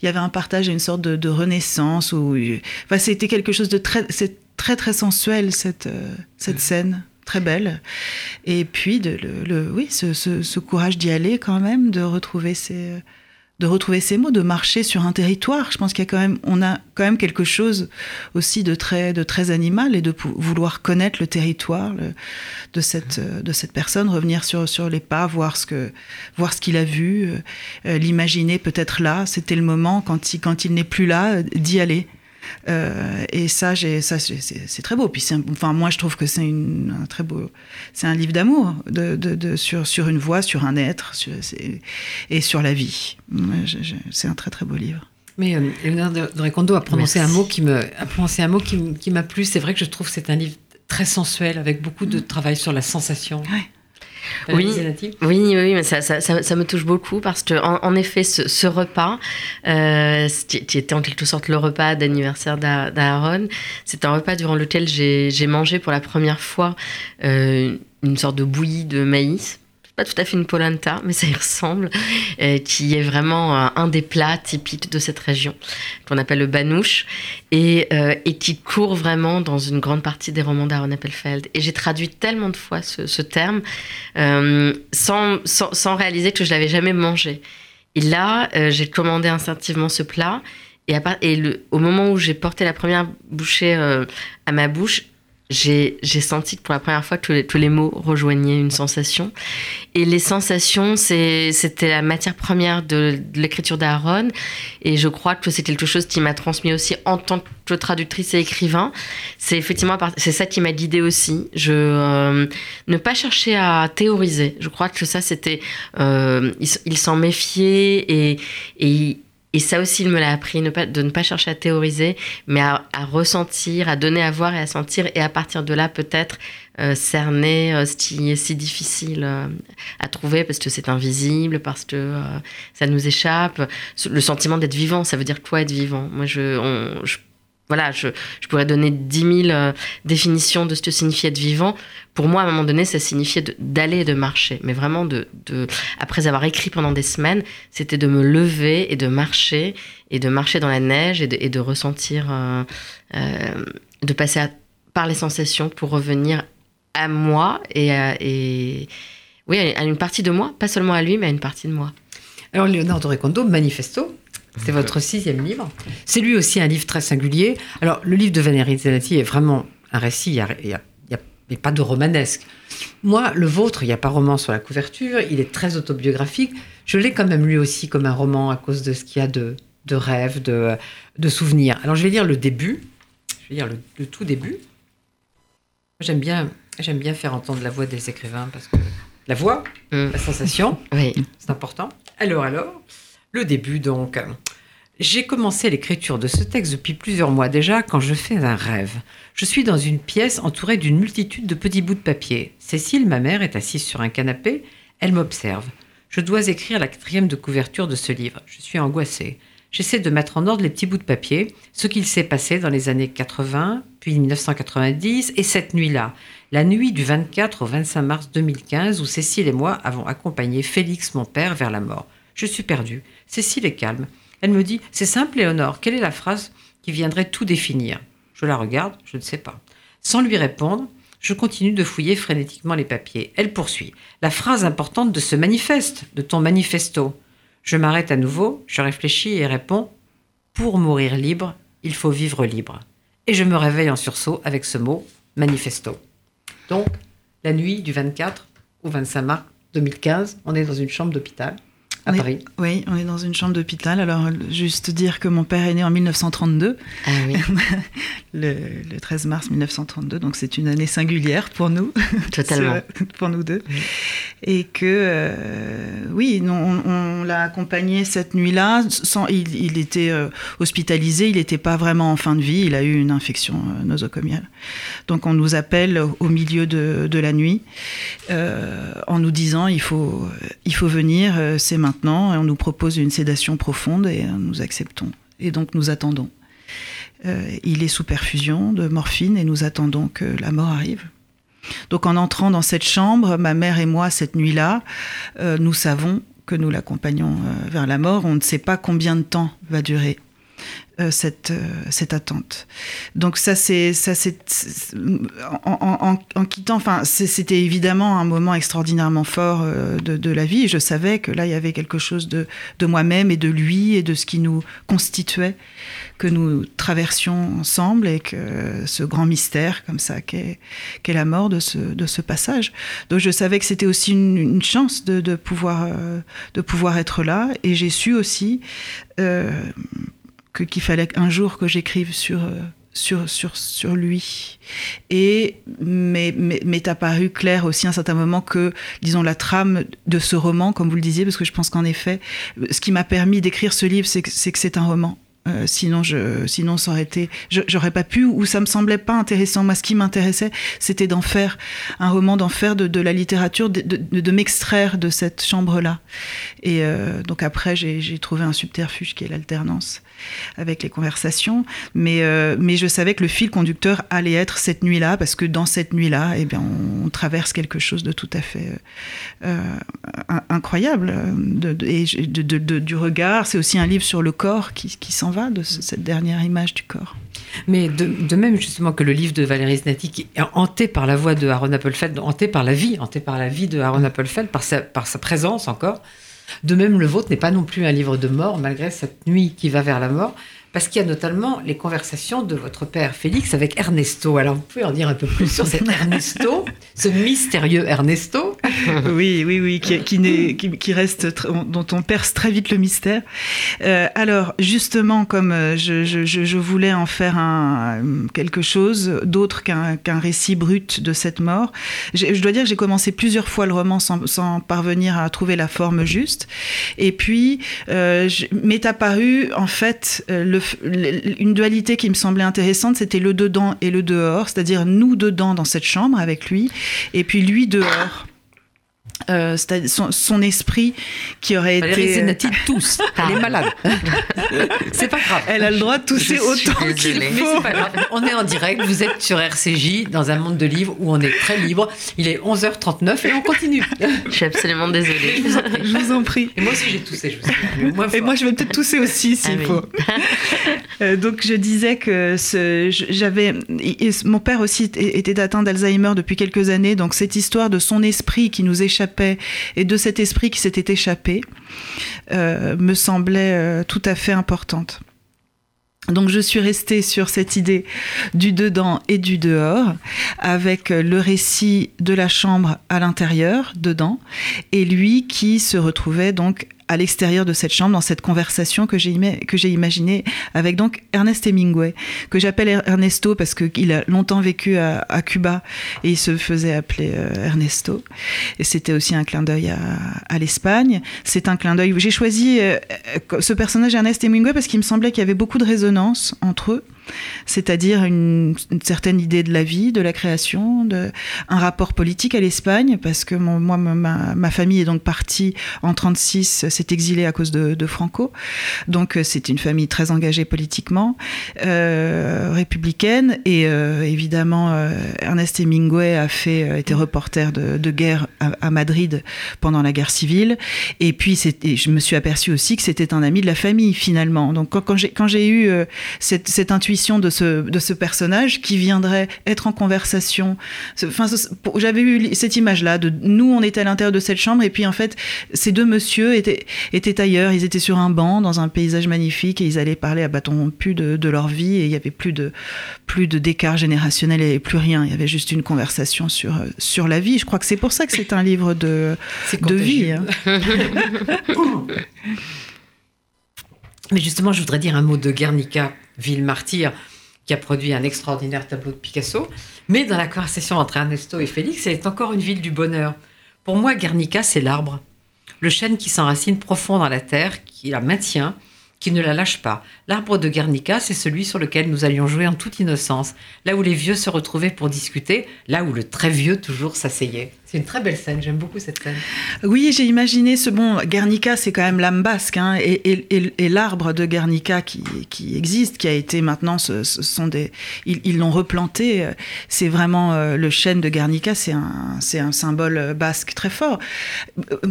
il y avait un partage et une sorte de, renaissance, ou enfin, c'était quelque chose de très, c'est très, très sensuel, cette, euh, cette scène très belle. Et puis, de, le, oui, ce, courage d'y aller quand même, de retrouver ces, de retrouver ces mots, de marcher sur un territoire. Je pense qu'il y a quand même, on a quand même quelque chose aussi de très, de animal et de vouloir connaître le territoire de cette, de cette personne, revenir sur, les pas, voir ce que, voir ce qu'il a vu, euh, l'imaginer peut-être là. C'était le moment quand quand il n'est plus là d'y aller. Euh, et ça, ça c'est très beau. Puis, enfin, moi, je trouve que c'est un très beau, c'est un livre d'amour de, de, sur, sur une voix, sur un être, et sur la vie. C'est un très très beau livre. Mais euh, Léonard de Recondo a prononcé un mot qui me, a prononcé un mot qui, qui m'a plu. C'est vrai que je trouve que c'est un livre très sensuel avec beaucoup de travail sur la sensation. Ouais. Oui, oui, oui, mais ça, ça, ça, me touche beaucoup parce que, en, effet, ce, repas, euh, qui était en quelque sorte le repas d'anniversaire d'Aaron, c'est un repas durant lequel j'ai mangé pour la première fois euh, une sorte de bouillie de maïs pas tout à fait une polenta, mais ça y ressemble, euh, qui est vraiment euh, un des plats typiques de cette région, qu'on appelle le banouche, et, euh, et, qui court vraiment dans une grande partie des romans d'Aaron Appelfeld. Et j'ai traduit tellement de fois ce, terme sans, sans, sans, réaliser que je l'avais jamais mangé. Et là, j'ai commandé instinctivement ce plat. Et, à et le, au moment où j'ai porté la première bouchée à ma bouche, j'ai senti que pour la première fois que tous les, mots rejoignaient une sensation. Et les sensations, c'était la matière première de, l'écriture d'Aaron. Et je crois que c'est quelque chose qui m'a transmis aussi en tant que traductrice et écrivain. C'est effectivement c'est ça qui m'a guidée aussi. Je euh, ne pas chercher à théoriser. Je crois que ça c'était euh, il, s'en méfiait et, et et ça aussi, il me l'a appris, de ne pas chercher à théoriser, mais à, ressentir, à donner à voir et à sentir, et à partir de là, peut-être euh, cerner euh, ce qui est si difficile euh, à trouver parce que c'est invisible, parce que ça nous échappe. Le sentiment d'être vivant, ça veut dire quoi être vivant? Moi, je, je voilà, je, pourrais donner 10 000 euh, définitions de ce que signifie être vivant. Pour moi, à un moment donné, ça signifiait d'aller et de marcher. Mais vraiment, de, après avoir écrit pendant des semaines, c'était de me lever et de marcher, et de marcher dans la neige, et de, ressentir, euh, euh, de passer par les sensations pour revenir à moi et, et oui, à une partie de moi, pas seulement à lui, mais à une partie de moi. Alors, Leonardo Recondo, Manifesto, c'est votre sixième livre. C'est lui aussi un livre très singulier. Alors, le livre de Valérie Zelati est vraiment un récit, il n'y a, pas de romanesque. Moi, le vôtre, il n'y a pas roman sur la couverture, il est très autobiographique. Je l'ai quand même lu aussi comme un roman à cause de ce qu'il y a de, de rêves, de, de, souvenirs. Alors, je vais lire le début, je vais lire le, tout début. J'aime bien, j'aime bien faire entendre la voix des écrivains parce que la voix, mm. la sensation, oui. c'est important. Alors, alors, le début donc. J'ai commencé l'écriture de ce texte depuis plusieurs mois déjà quand je fais un rêve. Je suis dans une pièce entourée d'une multitude de petits bouts de papier. Cécile, ma mère, est assise sur un canapé. Elle m'observe. Je dois écrire la quatrième de couverture de ce livre. Je suis angoissée. J'essaie de mettre en ordre les petits bouts de papier, ce qu'il s'est passé dans les années 80, puis 1990 et cette nuit-là, la nuit du 24 au 25 mars 2015 où Cécile et moi avons accompagné Félix, mon père, vers la mort. Je suis perdue. Cécile est calme. Elle me dit C'est simple, Léonore, quelle est la phrase qui viendrait tout définir? Je la regarde, je ne sais pas. Sans lui répondre, je continue de fouiller frénétiquement les papiers. Elle poursuit La phrase importante de ce manifeste, de ton manifesto. Je m'arrête à nouveau, je réfléchis et réponds Pour mourir libre, il faut vivre libre. Et je me réveille en sursaut avec ce mot manifesto. Donc, la nuit du 24 au 25 mars 2015, on est dans une chambre d'hôpital à Paris. Oui, on est dans une chambre d'hôpital. Alors, juste dire que mon père est né en 1932. Ah oui. le, 13 mars 1932. Donc c'est une année singulière pour nous. Totalement. pour nous deux. Et que, euh, oui, on, on l'a accompagné cette nuit-là. Il, il, était euh, hospitalisé, il n'était pas vraiment en fin de vie, il a eu une infection euh, nosocomiale. Donc on nous appelle au milieu de, de la nuit en nous disant il faut, il faut venir, c'est maintenant. Et on nous propose une sédation profonde et nous acceptons. Et donc nous attendons. Euh, il est sous perfusion de morphine et nous attendons que la mort arrive. Donc en entrant dans cette chambre, ma mère et moi, cette nuit-là, euh, nous savons que nous l'accompagnons euh, vers la mort. On ne sait pas combien de temps va durer euh, cette, euh, cette attente. Donc ça c'est ça c'est en, quittant, enfin c'était évidemment un moment extraordinairement fort euh, de, la vie. Je savais que là il y avait quelque chose de, de moi-même et de lui et de ce qui nous constituait, que nous traversions ensemble et que ce grand mystère comme ça qu'est qu'est la mort de ce de ce passage. Donc je savais que c'était aussi une, chance de, de pouvoir de pouvoir être là et j'ai su aussi euh, qu'il fallait un jour que j'écrive sur, euh, sur, sur, sur lui. Et m'est apparu clair aussi à un certain moment que, disons, la trame de ce roman, comme vous le disiez, parce que je pense qu'en effet, ce qui m'a permis d'écrire ce livre, c'est que c'est un roman. Euh, sinon, je, sinon, ça aurait été, j'aurais pas pu, ou ça me semblait pas intéressant. Moi, ce qui m'intéressait, c'était d'en faire un roman, d'en faire de, de, la littérature, de, de, de m'extraire de cette chambre-là. Et euh, donc après, j'ai trouvé un subterfuge qui est l'alternance avec les conversations. Mais, euh, mais je savais que le fil conducteur allait être cette nuit-là, parce que dans cette nuit-là, eh bien, on, traverse quelque chose de tout à fait euh, incroyable. De, du regard, c'est aussi un livre sur le corps qui, qui s'en va de ce, cette dernière image du corps. Mais de, de, même justement que le livre de Valérie Znati, qui est hanté par la voix de Aaron Appelfeld, hanté par la vie, hanté par la vie de Aaron Appelfeld, par sa, par sa présence encore. De même, le vôtre n'est pas non plus un livre de mort, malgré cette nuit qui va vers la mort, parce qu'il y a notamment les conversations de votre père Félix avec Ernesto. Alors, vous pouvez en dire un peu plus sur cet Ernesto, ce mystérieux Ernesto? Oui, oui, oui, qui, reste, dont on perce très vite le mystère. Euh, alors, justement, comme je, je, voulais en faire un, quelque chose d'autre qu'un qu récit brut de cette mort, je dois dire que j'ai commencé plusieurs fois le roman sans, sans, parvenir à trouver la forme juste. Et puis, euh, m'est apparu, en fait, le une dualité qui me semblait intéressante, c'était le dedans et le dehors, c'est-à-dire nous dedans dans cette chambre avec lui, et puis lui dehors. Euh, son, son, esprit qui aurait Valérie été. Zenati tous. Elle est malade. c'est pas grave. Elle a le droit de tousser autant qu'il faut. Pas grave. On est en direct. Vous êtes sur RCJ dans un monde de livres où on est très libre. Il est 11h39 et on continue. Je suis absolument désolée. Je vous en prie. Je vous en prie. Et moi aussi j'ai toussé. Je vous et moi je vais peut-être tousser aussi s'il ah, oui. faut. euh, donc je disais que j'avais. Mon père aussi était atteint d'Alzheimer depuis quelques années. Donc cette histoire de son esprit qui nous échappe et de cet esprit qui s'était échappé euh, me semblait euh, tout à fait importante. Donc je suis restée sur cette idée du dedans et du dehors, avec le récit de la chambre à l'intérieur, dedans, et lui qui se retrouvait donc à l'extérieur de cette chambre, dans cette conversation que j'ai imaginée avec donc Ernest Hemingway, que j'appelle Ernesto parce qu'il a longtemps vécu à, Cuba et il se faisait appeler euh, Ernesto. Et c'était aussi un clin d'œil à, à l'Espagne. C'est un clin d'œil. J'ai choisi euh, ce personnage Ernest Hemingway parce qu'il me semblait qu'il y avait beaucoup de résonance entre eux c'est-à-dire une, certaine idée de la vie, de la création, un rapport politique à l'Espagne, parce que moi, ma, famille est donc partie en 36, s'est exilée à cause de, Franco, donc euh, c'est une famille très engagée politiquement, euh, républicaine, et euh, évidemment Ernest Hemingway a fait, reporter de, guerre à, Madrid pendant la guerre civile, et puis je me suis aperçu aussi que c'était un ami de la famille finalement. Donc quand, quand j'ai eu cette, cette intuition de ce, de ce personnage qui viendrait être en conversation. Enfin, j'avais eu cette image-là de nous, on était à l'intérieur de cette chambre et puis en fait, ces deux monsieur étaient, étaient ailleurs. Ils étaient sur un banc dans un paysage magnifique et ils allaient parler à bâton rompu de, de leur vie et il y avait plus de plus de d'écart générationnel et plus rien. Il y avait juste une conversation sur sur la vie. Je crois que c'est pour ça que c'est un livre de de vie. Hein. Mais justement, je voudrais dire un mot de Guernica ville martyre, qui a produit un extraordinaire tableau de Picasso. Mais dans la conversation entre Ernesto et Félix, elle est encore une ville du bonheur. Pour moi, Guernica, c'est l'arbre. Le chêne qui s'enracine profond dans la terre, qui la maintient, qui ne la lâche pas. L'arbre de Guernica, c'est celui sur lequel nous allions jouer en toute innocence, là où les vieux se retrouvaient pour discuter, là où le très vieux toujours s'asseyait. C'est une très belle scène, j'aime beaucoup cette scène. Oui, j'ai imaginé ce bon. Guernica, c'est quand même l'âme basque, hein, et, l'arbre de Guernica qui, existe, qui a été maintenant, sont des, ils l'ont replanté. C'est vraiment euh, le chêne de Guernica, c'est un, symbole basque très fort.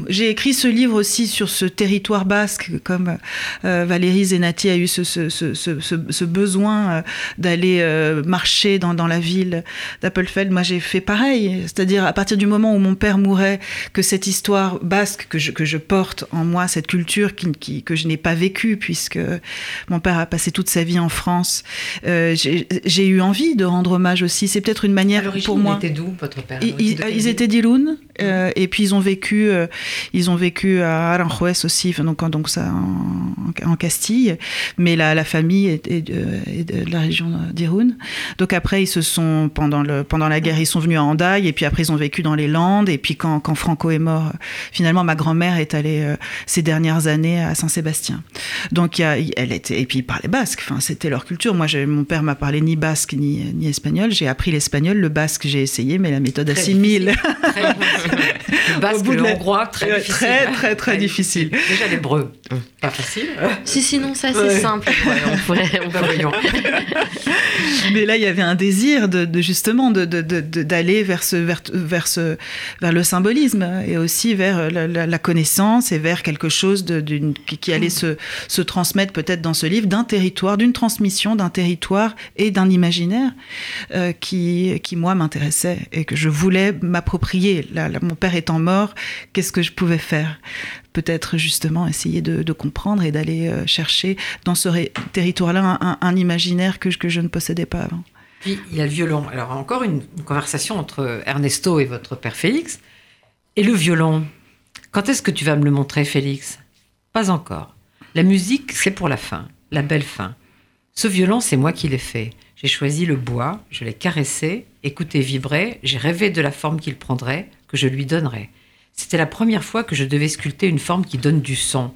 J'ai écrit ce livre aussi sur ce territoire basque, comme euh, Valérie Zenati a eu ce, ce, ce besoin euh, d'aller euh, marcher dans, dans, la ville d'Appelfeld. Moi, j'ai fait pareil, c'est-à-dire à partir du moment où mon père mourait, que cette histoire basque que je, que je porte en moi, cette culture qui, qui, que je n'ai pas vécue, puisque mon père a passé toute sa vie en France, euh, j'ai eu envie de rendre hommage aussi. C'est peut-être une manière pour moi. Ils étaient d'où, votre père? Ils, étaient d'Irun, euh, et puis ils ont vécu, euh, ils ont vécu à Aranjuez aussi, donc, donc ça, en, en Castille, mais la, la famille est, est, de, est, de, la région d'Irun. Donc après, ils se sont, pendant, le, pendant la guerre, ils sont venus à Andaille, et puis après, ils ont vécu dans les Landes et puis quand, quand Franco est mort, finalement, ma grand-mère est allée euh, ces dernières années à Saint-Sébastien. Donc, y a, elle était, et puis ils parlaient basque. Enfin, c'était leur culture. Moi, mon père m'a parlé ni basque ni, ni espagnol. J'ai appris l'espagnol. Le basque, j'ai essayé, mais la méthode à 6000. le basque, le hongrois, très difficile. Très, très, très difficile. Déjà l'hébreu, pas facile. Si, sinon, ça, c'est ouais. simple. Ouais, on pourrait, on pourrait. mais là, il y avait un désir de, de justement d'aller de, de, vers ce, vers, vers ce, vers le symbolisme et aussi vers la, la, la connaissance et vers quelque chose qui, qui, allait se, se transmettre peut-être dans ce livre d'un territoire, d'une transmission d'un territoire et d'un imaginaire euh, qui, qui, moi, m'intéressait et que je voulais m'approprier. Mon père étant mort, qu'est-ce que je pouvais faire? Peut-être justement essayer de, comprendre et d'aller euh, chercher dans ce territoire-là un, imaginaire que, que je ne possédais pas avant. Puis il y a le violon. Alors encore une, une, conversation entre Ernesto et votre père Félix. Et le violon, quand est-ce que tu vas me le montrer, Félix? Pas encore. La musique, c'est pour la fin, la belle fin. Ce violon, c'est moi qui l'ai fait. J'ai choisi le bois, je l'ai caressé, écouté vibrer, j'ai rêvé de la forme qu'il prendrait, que je lui donnerais. C'était la première fois que je devais sculpter une forme qui donne du son,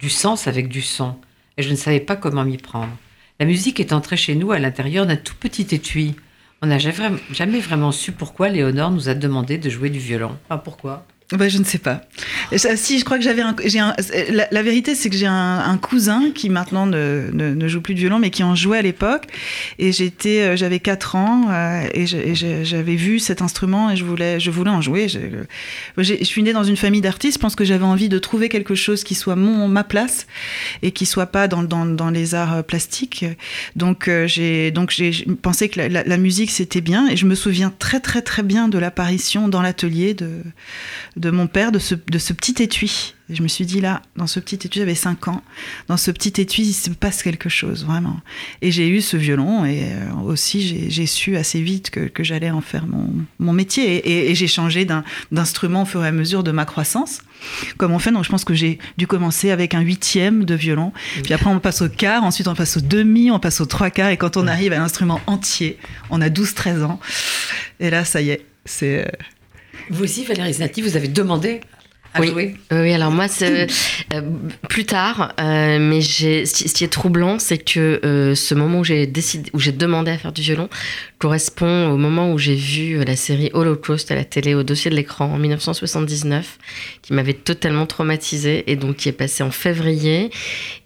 du sens avec du son, et je ne savais pas comment m'y prendre. La musique est entrée chez nous à l'intérieur d'un tout petit étui. On n'a jamais vraiment su pourquoi Léonore nous a demandé de jouer du violon. Enfin, pourquoi? Ben, je ne sais pas. Si, je crois que j'avais un, un la, la, vérité, c'est que j'ai un, cousin qui maintenant ne, joue plus de violon, mais qui en jouait à l'époque. Et j'étais, euh, j'avais 4 ans euh, et j'avais vu cet instrument et je voulais, je voulais en jouer. Je, suis née dans une famille d'artistes. Je pense que j'avais envie de trouver quelque chose qui soit mon, ma place et qui soit pas dans, dans, les arts plastiques. Donc euh, j'ai, donc j'ai pensé que la, la, la musique c'était bien et je me souviens très très très bien de l'apparition dans l'atelier de de mon père, de ce, de ce petit étui. Et je me suis dit là, dans ce petit étui, j'avais 5 ans, dans ce petit étui, il se passe quelque chose, vraiment. Et j'ai eu ce violon et euh, aussi j'ai su assez vite que, que j'allais en faire mon, mon métier. Et, et, et j'ai changé d'instrument au fur et à mesure de ma croissance. Comme on fait, donc je pense que j'ai dû commencer avec un huitième de violon. Puis après, on passe au quart, ensuite on passe au demi, on passe au trois quarts. Et quand on arrive à l'instrument entier, on a 12-13 ans. Et là, ça y est, c'est. Vous aussi, Valérie Znati, vous avez demandé à oui. jouer Oui, alors moi, c'est euh, plus tard, euh, mais ce qui est troublant, c'est que euh, ce moment où j'ai décidé, où j'ai demandé à faire du violon, correspond au moment où j'ai vu la série Holocaust à la télé au dossier de l'écran en 1979, qui m'avait totalement traumatisée et donc qui est passé en février.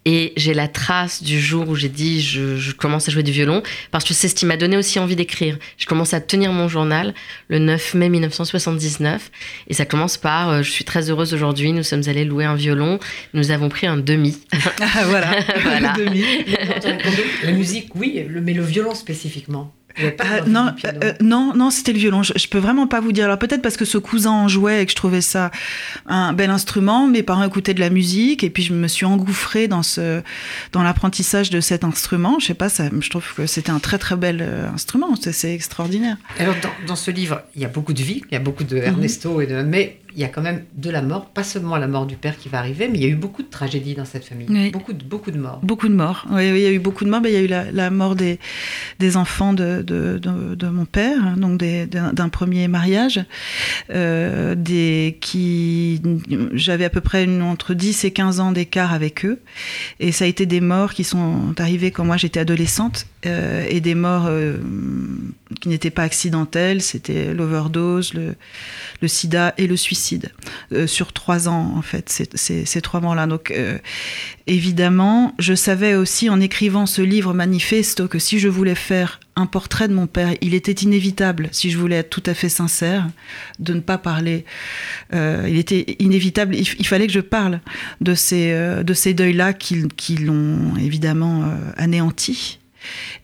Et j'ai la trace du jour où j'ai dit je, je, commence à jouer du violon, parce que c'est ce qui m'a donné aussi envie d'écrire. Je commence à tenir mon journal le 9 mai 1979, et ça commence par je suis très heureuse aujourd'hui, nous sommes allés louer un violon, nous avons pris un demi. Ah, voilà, voilà. le demi. La musique, oui, mais le violon spécifiquement. Euh, non, euh, non, non, c'était le violon. Je, je, peux vraiment pas vous dire. Alors peut-être parce que ce cousin en jouait et que je trouvais ça un bel instrument. Mes parents écoutaient de la musique et puis je me suis engouffrée dans ce, dans l'apprentissage de cet instrument. Je sais pas, ça, je trouve que c'était un très très bel euh, instrument. C'est extraordinaire. Alors dans, dans, ce livre, il y a beaucoup de vie, il y a beaucoup de Ernesto mm -hmm. et de, mais il y a quand même de la mort, pas seulement la mort du père qui va arriver, mais il y a eu beaucoup de tragédies dans cette famille. Oui. Beaucoup, de, beaucoup de morts. Beaucoup de morts. Oui, oui, il y a eu beaucoup de morts. Ben, il y a eu la, la mort des, des enfants de, de, de, de mon père, donc d'un d'un premier mariage, euh, des, qui j'avais à peu près une- entre 10 et 15 ans d'écart avec eux. Et ça a été des morts qui sont arrivées quand moi j'étais adolescente, euh, et des morts euh, qui n'étaient pas accidentelles. C'était l'overdose, le, le sida et le suicide. Euh, sur trois ans, en fait, ces, trois morts-là. Donc, euh, évidemment, je savais aussi en écrivant ce livre manifesto que si je voulais faire un portrait de mon père, il était inévitable, si je voulais être tout à fait sincère, de ne pas parler. Euh, il était inévitable, il, il fallait que je parle de ces, euh, de ces deuils-là qui, qui l'ont évidemment euh, anéanti.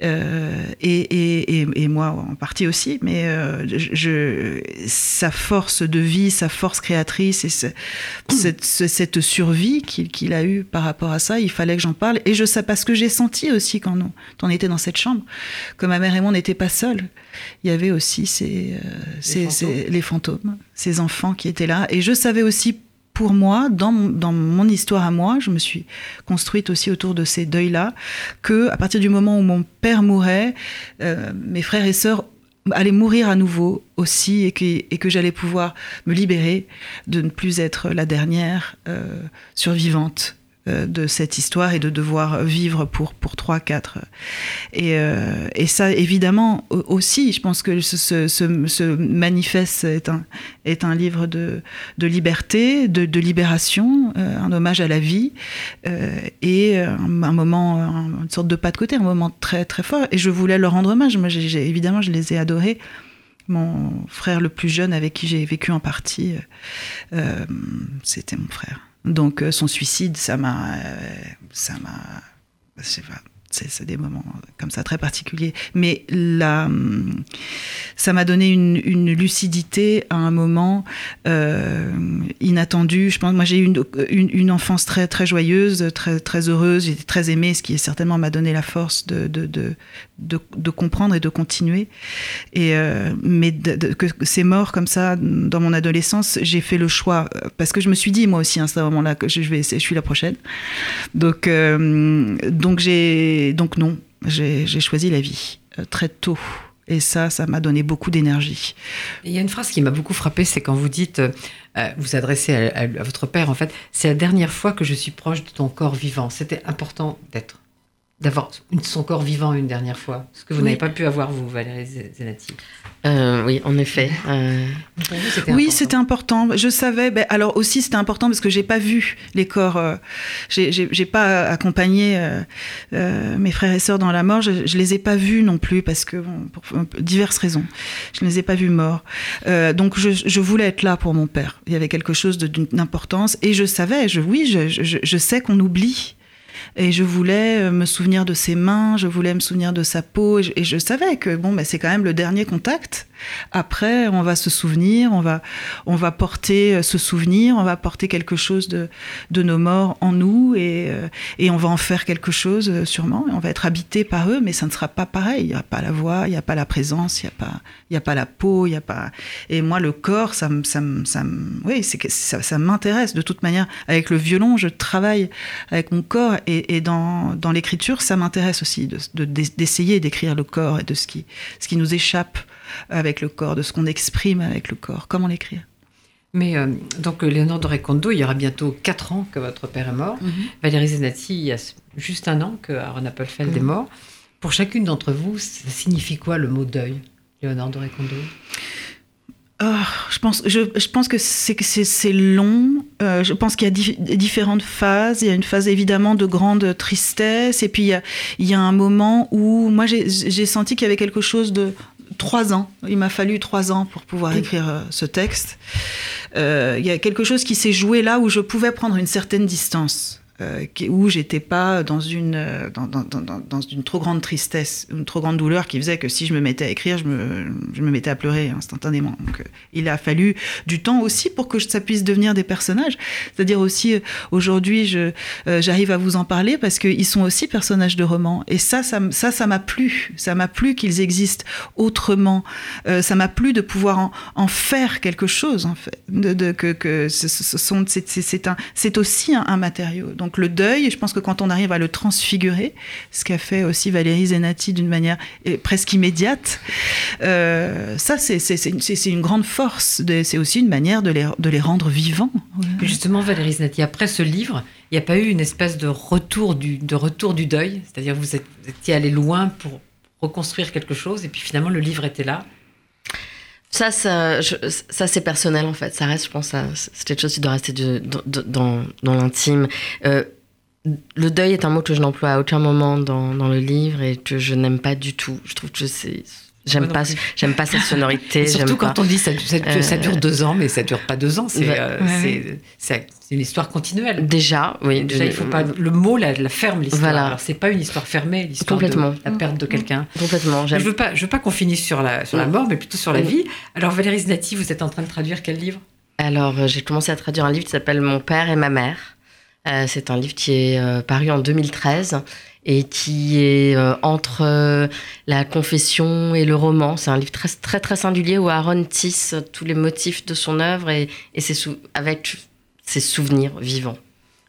Euh, et, et, et, et moi en partie aussi, mais euh, je, sa force de vie, sa force créatrice et ce- cette, ce- cette survie qu'il a eue par rapport à ça, il fallait que j'en parle. Et je sais parce que j'ai senti aussi quand on, était dans cette chambre que ma mère et moi n'étaient pas seuls. Il y avait aussi ces, euh, ces- fantômes. ces- les fantômes, ces enfants qui étaient là. Et je savais aussi pour moi, dans mon, histoire à moi, je me suis construite aussi autour de ces deuils-là, que à partir du moment où mon père mourait, euh, mes frères et sœurs allaient mourir à nouveau aussi et que, et que j'allais pouvoir me libérer de ne plus être la dernière euh, survivante de cette histoire et de devoir vivre pour pour trois quatre. Et, euh, et ça évidemment au- aussi je pense que ce, ce, manifeste est un est un livre de de liberté de, de libération euh, un hommage à la vie euh, et un, moment un- une sorte de pas de côté un moment très très fort. Et je voulais leur rendre hommage. Moi j'ai- évidemment je les ai adorés. Mon frère le plus jeune avec qui j'ai vécu en partie euh, euh, c'était mon frère donc euh, son suicide, ça m'a, euh, ça m'a, je sais pas, c'est des moments comme ça très particuliers. Mais là, hum, ça m'a donné une, lucidité à un moment euh, inattendu. Je pense, moi, j'ai eu une, une, enfance très très joyeuse, très très heureuse. J'étais très aimée, ce qui certainement m'a donné la force de, de, comprendre et de continuer. Et euh, mais que c'est mort comme ça dans mon adolescence, j'ai fait le choix euh, parce que je me suis dit moi aussi à ce moment-là que je vais, je suis la prochaine. Donc euh, donc j'ai donc non, j'ai choisi la vie très tôt. Et ça, ça m'a donné beaucoup d'énergie. Il y a une phrase qui m'a beaucoup frappée, c'est quand vous dites, vous adressez à votre père, en fait, c'est la dernière fois que je suis proche de ton corps vivant. C'était important d'être, d'avoir son corps vivant une dernière fois, ce que vous Oui. n'avez pas pu avoir, vous, Valérie Zenati. Euh, oui, en effet. Euh, Oui, important. c'était important. Je savais. Ben, alors aussi, c'était important parce que j'ai pas vu les corps. euh, j'ai- pas accompagné euh, euh, mes frères et sœurs dans la mort. Je, je les ai pas vus non plus parce que bon, pour diverses raisons, je ne les ai pas vus morts. Euh, donc je, je voulais être là pour mon père. Il y avait quelque chose de- d'une importance et je savais. Je oui, je, je, je sais qu'on oublie. Et je voulais euh, me souvenir de ses mains, je voulais me souvenir de sa peau, et je, savais que bon, ben, c'est quand même le dernier contact. Après, on va se souvenir, on va, on va porter euh, ce souvenir, on va porter quelque chose de, de nos morts en nous, et, euh, et on va en faire quelque chose sûrement. On va être habité par eux, mais ça ne sera pas pareil. Il n'y a pas la voix, il n'y a pas la présence, il n'y a pas, a pas la peau, il y a pas. Et moi, le corps, ça, me- ça, ça, oui, ça, ça m'intéresse de toute manière. Avec le violon, je travaille avec mon corps, et, et dans, dans l'écriture, ça m'intéresse aussi de- de- d'essayer d'écrire le corps et de ce qui, ce qui nous échappe avec le corps, de ce qu'on exprime avec le corps. Comment l'écrire? Mais euh, donc, euh, Léonore de Recondo, il y aura bientôt 4 ans que votre père est mort. Valérie Zenati, il y a juste un an que Aaron Appelfeld Mhm. est mort. Pour chacune d'entre vous, ça signifie quoi le mot deuil, Léonore de Ah, je, pense, je, je pense que c'est long. Euh, je pense qu'il y a dif- différentes phases. Il y a une phase évidemment de grande tristesse. Et puis il y a, il y a un moment où moi j'ai j'ai senti qu'il y avait quelque chose de trois ans. Il m'a fallu trois ans pour pouvoir écrire euh, ce texte. Euh, il y a quelque chose qui s'est joué là où je pouvais prendre une certaine distance euh, où j'étais pas dans une, euh, dans, dans- dans- dans une trop grande tristesse, une trop grande douleur qui faisait que si je me mettais à écrire, je me, je me mettais à pleurer instantanément. Donc, euh, il a fallu du temps aussi pour que ça puisse devenir des personnages. C'est-à-dire aussi, euh, aujourd'hui, je, j'arrive à vous en parler parce qu'ils sont aussi personnages de romans. Et ça, ça, ça, ça m'a plu. Ça m'a plu qu'ils existent autrement. Ça m'a plu de pouvoir en, en faire quelque chose, en fait. De, de- que, que ce, ce- sont, c'est, c'est- un, c'est aussi un, matériau. Le deuil, je pense que quand on arrive à le transfigurer, ce qu'a fait aussi Valérie Zenati d'une manière presque immédiate, euh, ça, c'est, une, une grande force. C'est aussi une manière de les, rendre vivants. Justement, Valérie Znati, après ce livre, il n'y a pas eu une espèce de retour du, deuil? C'est-à-dire vous, êtes- vous étiez allé loin pour reconstruire quelque chose et puis finalement le livre était là? Ça, ça, ça c'est personnel en fait. Ça reste, je pense, c'est quelque chose qui doit rester dans l'intime. Euh, le deuil est un mot que je n'emploie à aucun moment dans, dans le livre et que je n'aime pas du tout. Je trouve que c'est. J'aime pas, j'aime pas cette sonorité. Surtout quand pas. on dit ça, ça, Euh, ça dure deux ans, mais ça dure pas deux ans. C'est Ouais. euh, Ouais, c'est- c'est- c'est une histoire continuelle. Déjà, oui. Déjà, il faut pas le mot la, la ferme l'histoire. Voilà. Alors c'est pas une histoire fermée, l'histoire de Complètement. la perte de quelqu'un. Complètement. Je veux pas, je veux pas qu'on finisse sur la sur la Mm. mort, mais plutôt sur la Mm. vie. Alors Valérie Znati, vous êtes en train de traduire quel livre? Alors, euh, j'ai commencé à traduire un livre qui s'appelle Mon père et ma mère. Euh, c'est un livre qui est euh, paru en 2013 et qui est euh, entre la confession et le roman. C'est un livre très, très, très singulier où Aaron tisse tous les motifs de son œuvre et, et avec ses souvenirs vivants.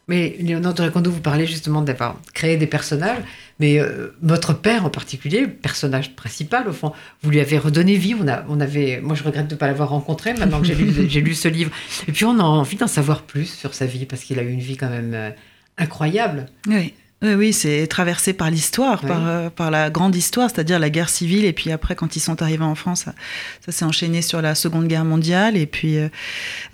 Mais Léonore de vous parlez justement d'avoir créé des personnages, mais euh, votre père en particulier, personnage principal au fond, vous lui avez redonné vie. On, a, on avait, moi je regrette de ne pas l'avoir rencontré maintenant que j'ai lu, lu ce livre. Et puis on a envie d'en savoir plus sur sa vie parce qu'il a eu une vie quand même euh, incroyable. Oui. Oui, oui, c'est traversé par l'histoire, Oui. par, euh, par la grande histoire, c'est-à-dire la guerre civile. Et puis après, quand ils sont arrivés en France, ça, ça s'est enchaîné sur la Seconde Guerre mondiale. Et puis, euh,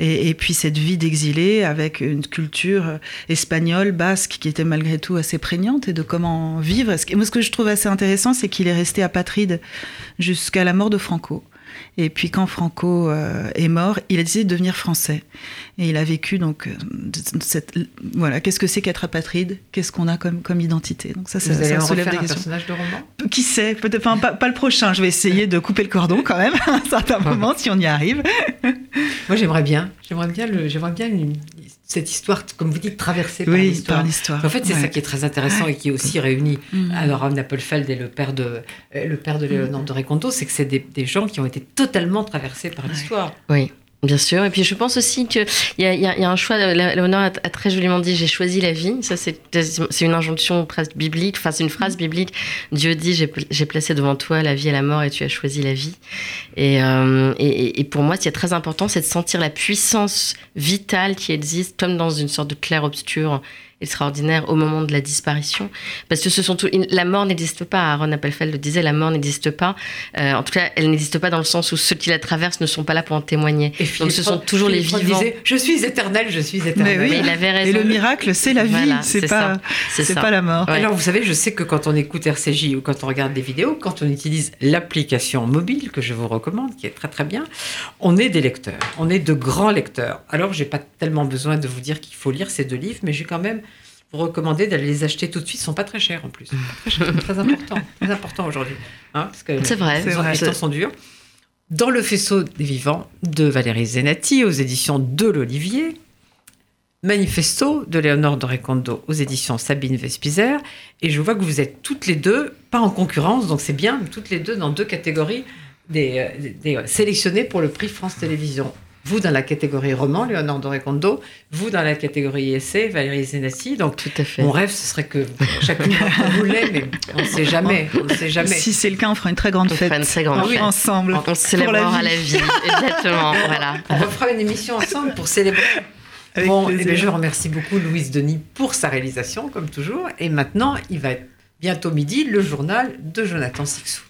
et, et puis cette vie d'exilé avec une culture euh, espagnole, basque, qui était malgré tout assez prégnante, et de comment vivre. Que- Moi, ce que je trouve assez intéressant, c'est qu'il est resté apatride jusqu'à la mort de Franco. Et puis quand Franco euh, est mort, il a décidé de devenir français. Et il a vécu donc euh, cette voilà, qu'est-ce que c'est qu'être apatride? Qu'est-ce qu'on a comme comme identité? Donc ça, ça, vous allez ça en soulève des un questions. personnage de roman? Qui sait? Peut-être enfin, pas, pas le prochain. Je vais essayer de couper le cordon quand même à un certain moment si on y arrive. Moi j'aimerais bien, j'aimerais bien, le, j'aimerais bien une- cette histoire, comme vous dites, traversée par Oui, l'histoire. par l'histoire. En fait, c'est Ouais. ça qui est très intéressant et qui aussi réunit Mhm. alors Aaron Appelfeld et le père de euh, le père de Léonore de Recondo, c'est que c'est des, des gens qui ont été totalement traversés par l'histoire. Oui. Bien sûr. Et puis je pense aussi qu'il y a, y, a, y a un choix. Lé- Léonore a, très joliment dit J'ai choisi la vie. Ça, c'est une injonction presque biblique. Enfin, c'est une phrase biblique. Dieu dit J'ai j'ai placé devant toi la vie et la mort et tu as choisi la vie. Et, euh, et, et pour moi, ce qui est très important, c'est de sentir la puissance vitale qui existe, comme dans une sorte de clair-obscur extraordinaire au moment de la disparition. Parce que ce sont tout, la mort n'existe pas. Aaron Appelfeld le disait, la mort n'existe pas. Euh, en tout cas, elle n'existe pas dans le sens où ceux qui la traversent ne sont pas là pour en témoigner. Et Donc ce sont toujours les vivants. disait, je suis éternel, je suis éternel. Mais oui. Mais il avait Et le miracle, c'est la vie. Voilà, c'est c'est pas. C'est pas la mort. Ouais. Alors, vous savez, je sais que quand on écoute RCJ ou quand on regarde des vidéos, quand on utilise l'application mobile, que je vous recommande, qui est très très bien, on est des lecteurs. On est de grands lecteurs. Alors, j'ai pas tellement besoin de vous dire qu'il faut lire ces deux livres, mais j'ai quand même recommander d'aller les acheter tout de suite. Ils sont pas très chers en plus. Pas très, important. Très important aujourd'hui. Hein, parce que C'est vrai. les vrai. temps sont durs. Dans le faisceau des vivants de Valérie Zenati aux éditions de l'Olivier. Manifesto de Léonore de Recondo aux éditions Sabine Vespizer. Et je vois que vous êtes toutes les deux, pas en concurrence, donc c'est bien, toutes les deux dans deux catégories des, des- des, euh, sélectionnées pour le prix France Télévisions. Vous dans la catégorie roman, Léonore de Recondo, vous dans la catégorie essai, Valérie Zenati. Donc Tout à fait. mon rêve, ce serait que chacune d'entre vous l'ait, mais on ne sait jamais. On sait jamais. Si c'est le cas, on fera une très grande On fête. fera une très grande Ah oui, fête. ensemble. On se célébrera la vie. Exactement. voilà. On refera une émission ensemble pour célébrer. Avec bon, plaisir. eh bien, je remercie beaucoup Louise Denis pour sa réalisation, comme toujours. Et maintenant, il va être bientôt midi, le journal de Jonathan Sixou.